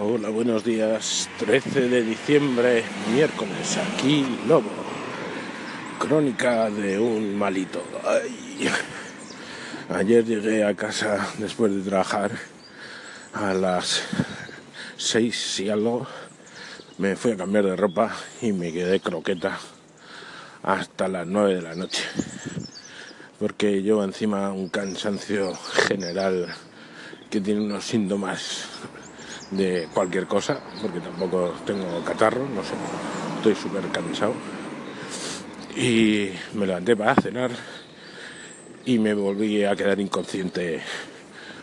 Hola, buenos días. 13 de diciembre, miércoles, aquí Lobo. Crónica de un malito. Ay. Ayer llegué a casa después de trabajar a las 6 y algo. Me fui a cambiar de ropa y me quedé croqueta hasta las 9 de la noche. Porque llevo encima un cansancio general que tiene unos síntomas de cualquier cosa, porque tampoco tengo catarro, no sé, estoy súper cansado. Y me levanté para cenar y me volví a quedar inconsciente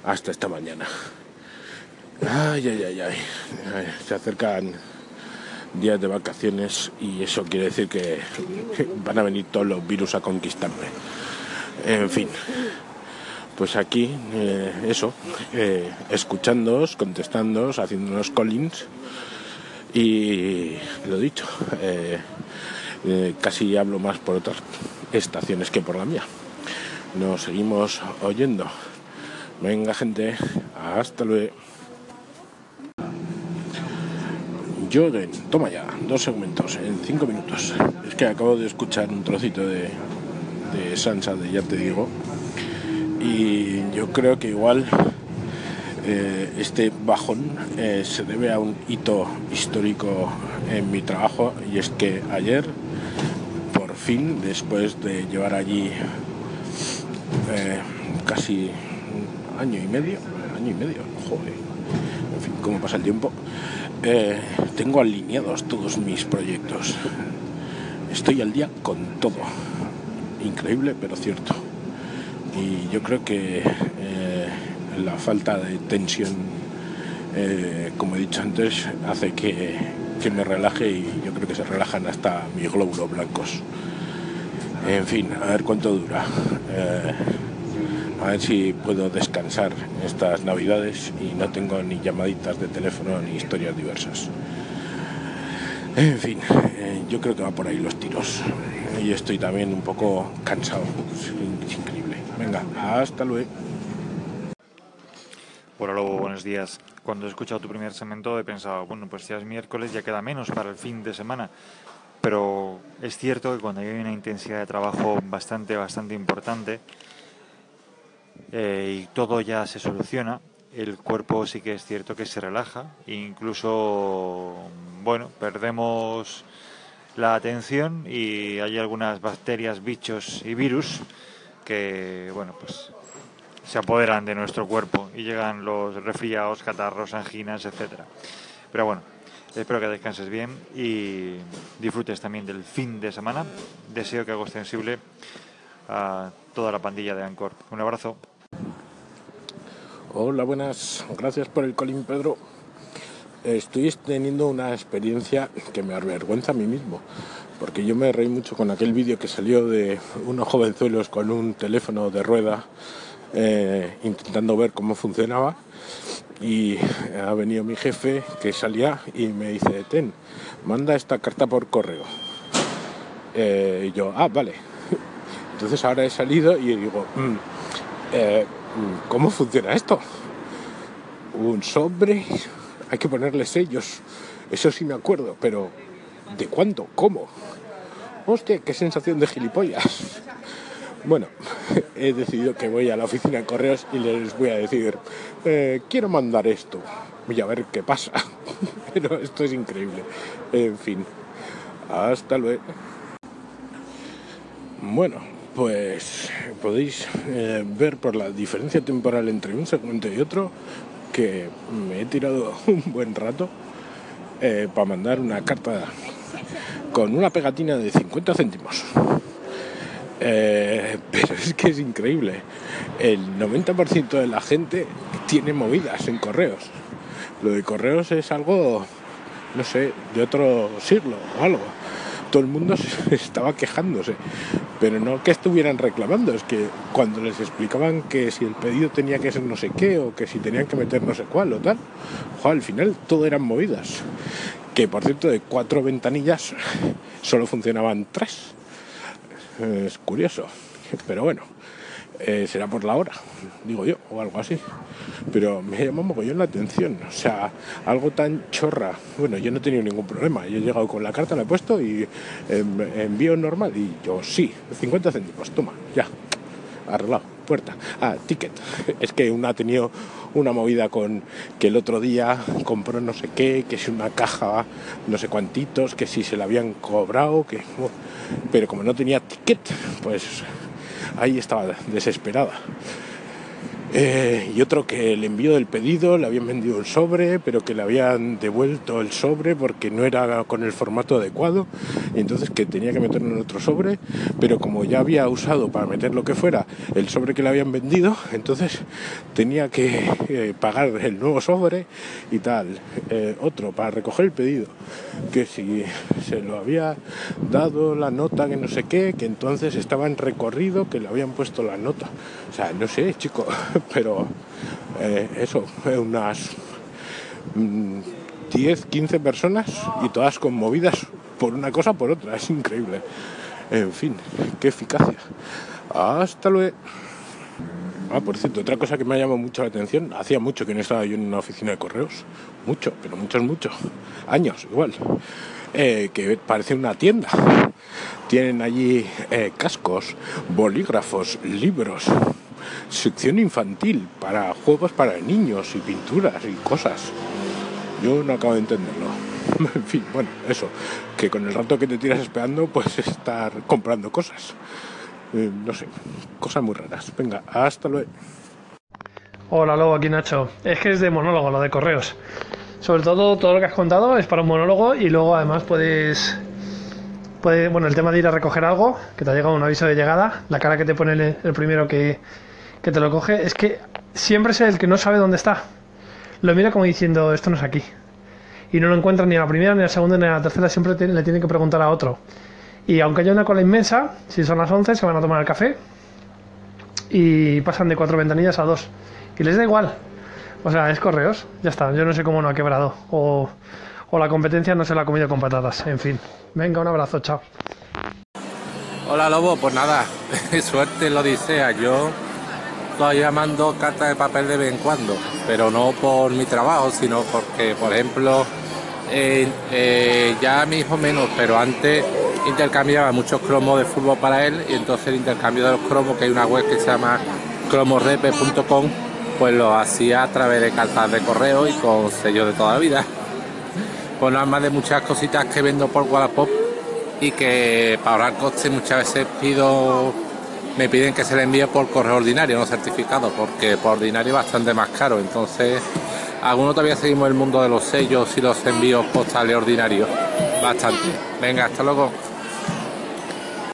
hasta esta mañana. Ay, ay, ay, ay. Se acercan días de vacaciones y eso quiere decir que van a venir todos los virus a conquistarme. En fin pues aquí, eh, eso, eh, escuchándoos, contestándoos, haciéndonos callings y lo dicho, eh, casi hablo más por otras estaciones que por la mía. Nos seguimos oyendo. Venga gente, hasta luego. Jordan, toma ya, dos segmentos en cinco minutos. Es que acabo de escuchar un trocito de, de Sansa de Ya te digo y yo creo que igual eh, este bajón eh, se debe a un hito histórico en mi trabajo y es que ayer por fin después de llevar allí eh, casi un año y medio año y medio joder en fin cómo pasa el tiempo tengo alineados todos mis proyectos. Estoy al día con todo. Increíble pero cierto y yo creo que eh, la falta de tensión, eh, como he dicho antes, hace que, me relaje y yo creo que se relajan hasta mis glóbulos blancos. En fin, a ver cuánto dura. Eh, a ver si puedo descansar estas navidades y no tengo ni llamaditas de teléfono ni historias diversas. En fin, yo creo que va por ahí los tiros. Y estoy también un poco cansado. Venga, hasta luego. Hola Lobo, buenos días. Cuando he escuchado tu primer segmento he pensado, bueno, pues ya es miércoles, ya queda menos para el fin de semana. Pero es cierto que cuando hay una intensidad de trabajo bastante, bastante importante eh, y todo ya se soluciona, el cuerpo sí que es cierto que se relaja, incluso, bueno, perdemos la atención y hay algunas bacterias, bichos y virus que, bueno, pues se apoderan de nuestro cuerpo y llegan los resfriados, catarros, anginas, etcétera. Pero bueno, espero que descanses bien y disfrutes también del fin de semana. Deseo que haga extensible a toda la pandilla de Ancor. Un abrazo. Hola, buenas. Gracias por el colín, Pedro. Estoy teniendo una experiencia que me avergüenza a mí mismo porque yo me reí mucho con aquel vídeo que salió de unos jovenzuelos con un teléfono de rueda eh, intentando ver cómo funcionaba y ha venido mi jefe que salía y me dice, ten, manda esta carta por correo. Eh, y yo, ah, vale. Entonces ahora he salido y digo, mm, eh, ¿cómo funciona esto? Un sobre, hay que ponerle sellos. Eso sí me acuerdo, pero ¿De cuándo? ¿Cómo? Hostia, qué sensación de gilipollas. Bueno, he decidido que voy a la oficina de correos y les voy a decir, eh, quiero mandar esto. Voy a ver qué pasa. Pero esto es increíble. En fin, hasta luego. Bueno, pues podéis eh, ver por la diferencia temporal entre un segmento y otro que me he tirado un buen rato eh, para mandar una carta con una pegatina de 50 céntimos. Eh, pero es que es increíble. El 90% de la gente tiene movidas en correos. Lo de correos es algo, no sé, de otro siglo o algo. Todo el mundo estaba quejándose, pero no que estuvieran reclamando, es que cuando les explicaban que si el pedido tenía que ser no sé qué o que si tenían que meter no sé cuál o tal, al final todo eran movidas que por cierto de cuatro ventanillas solo funcionaban tres. Es curioso, pero bueno, Eh, será por la hora, digo yo, o algo así. Pero me llamó mogollón la atención. O sea, algo tan chorra. Bueno, yo no he tenido ningún problema. Yo he llegado con la carta, la he puesto y em, envío normal. Y yo, sí, 50 céntimos, toma, ya, arreglado, puerta. Ah, ticket. Es que una ha tenido una movida con que el otro día compró no sé qué, que si una caja, no sé cuantitos, que si se la habían cobrado, que. Pero como no tenía ticket, pues ahí estaba desesperada. Eh, y otro que el envío del pedido le habían vendido el sobre, pero que le habían devuelto el sobre porque no era con el formato adecuado, y entonces que tenía que meterlo en otro sobre, pero como ya había usado para meter lo que fuera el sobre que le habían vendido, entonces tenía que eh, pagar el nuevo sobre y tal. Eh, otro para recoger el pedido, que si se lo había dado la nota que no sé qué, que entonces estaba en recorrido, que le habían puesto la nota. O sea, no sé, chico, pero eh, eso, unas 10, mm, 15 personas y todas conmovidas por una cosa por otra, es increíble. En fin, qué eficacia. Hasta luego. Ah, por cierto, otra cosa que me ha llamado mucho la atención, hacía mucho que no estaba yo en una oficina de correos, mucho, pero muchos, muchos, años igual, eh, que parece una tienda. Tienen allí eh, cascos, bolígrafos, libros, sección infantil para juegos para niños y pinturas y cosas. Yo no acabo de entenderlo. en fin, bueno, eso, que con el rato que te tiras esperando, pues estar comprando cosas. Eh, no sé, cosas muy raras. Venga, hasta luego. Hola, Lobo, aquí Nacho. Es que es de monólogo lo de correos. Sobre todo, todo lo que has contado es para un monólogo y luego además puedes puede, bueno, el tema de ir a recoger algo, que te ha llegado un aviso de llegada, la cara que te pone el primero que, que te lo coge, es que siempre es el que no sabe dónde está. Lo mira como diciendo, esto no es aquí. Y no lo encuentra ni a la primera, ni a la segunda, ni a la tercera, siempre le tiene que preguntar a otro. Y aunque haya una cola inmensa, si son las 11, se van a tomar el café y pasan de cuatro ventanillas a dos. Y les da igual. O sea, es correos, ya está. Yo no sé cómo no ha quebrado. O, o la competencia no se la ha comido con patatas. En fin. Venga, un abrazo, chao. Hola Lobo, pues nada, suerte lo dice Yo todavía mando cartas de papel de vez en cuando, pero no por mi trabajo, sino porque, por ejemplo, eh, eh, ya mi hijo menos, pero antes intercambiaba muchos cromos de fútbol para él y entonces el intercambio de los cromos, que hay una web que se llama cromorepe.com, pues lo hacía a través de cartas de correo y con sellos de toda la vida. Pues nada más de muchas cositas que vendo por Wallapop y que para ahorrar costes muchas veces pido me piden que se le envíe por correo ordinario, no certificado, porque por ordinario es bastante más caro. Entonces, algunos todavía seguimos el mundo de los sellos y los envíos postales ordinarios. Bastante. Venga, hasta luego.